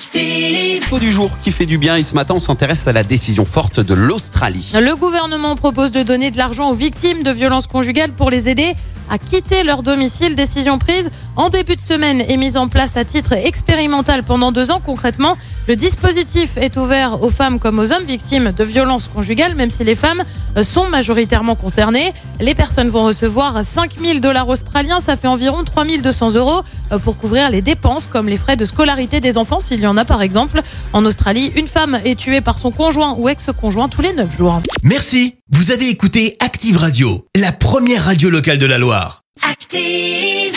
Active du jour qui fait du bien et ce matin on s'intéresse à la décision forte de l'Australie. Le gouvernement propose de donner de l'argent aux victimes de violences conjugales pour les aider à quitter leur domicile. Décision prise en début de semaine et mise en place à titre expérimental pendant deux ans. Concrètement, le dispositif est ouvert aux femmes comme aux hommes victimes de violences conjugales, même si les femmes sont majoritairement concernées. Les personnes vont recevoir 5000 dollars australiens, ça fait environ 3200 euros pour couvrir les dépenses comme les frais de scolarité des enfants, s'il y en a par exemple. En Australie, une femme est tuée par son conjoint ou ex-conjoint tous les 9 jours. Merci, vous avez écouté Active Radio, la première radio locale de la Loire. Active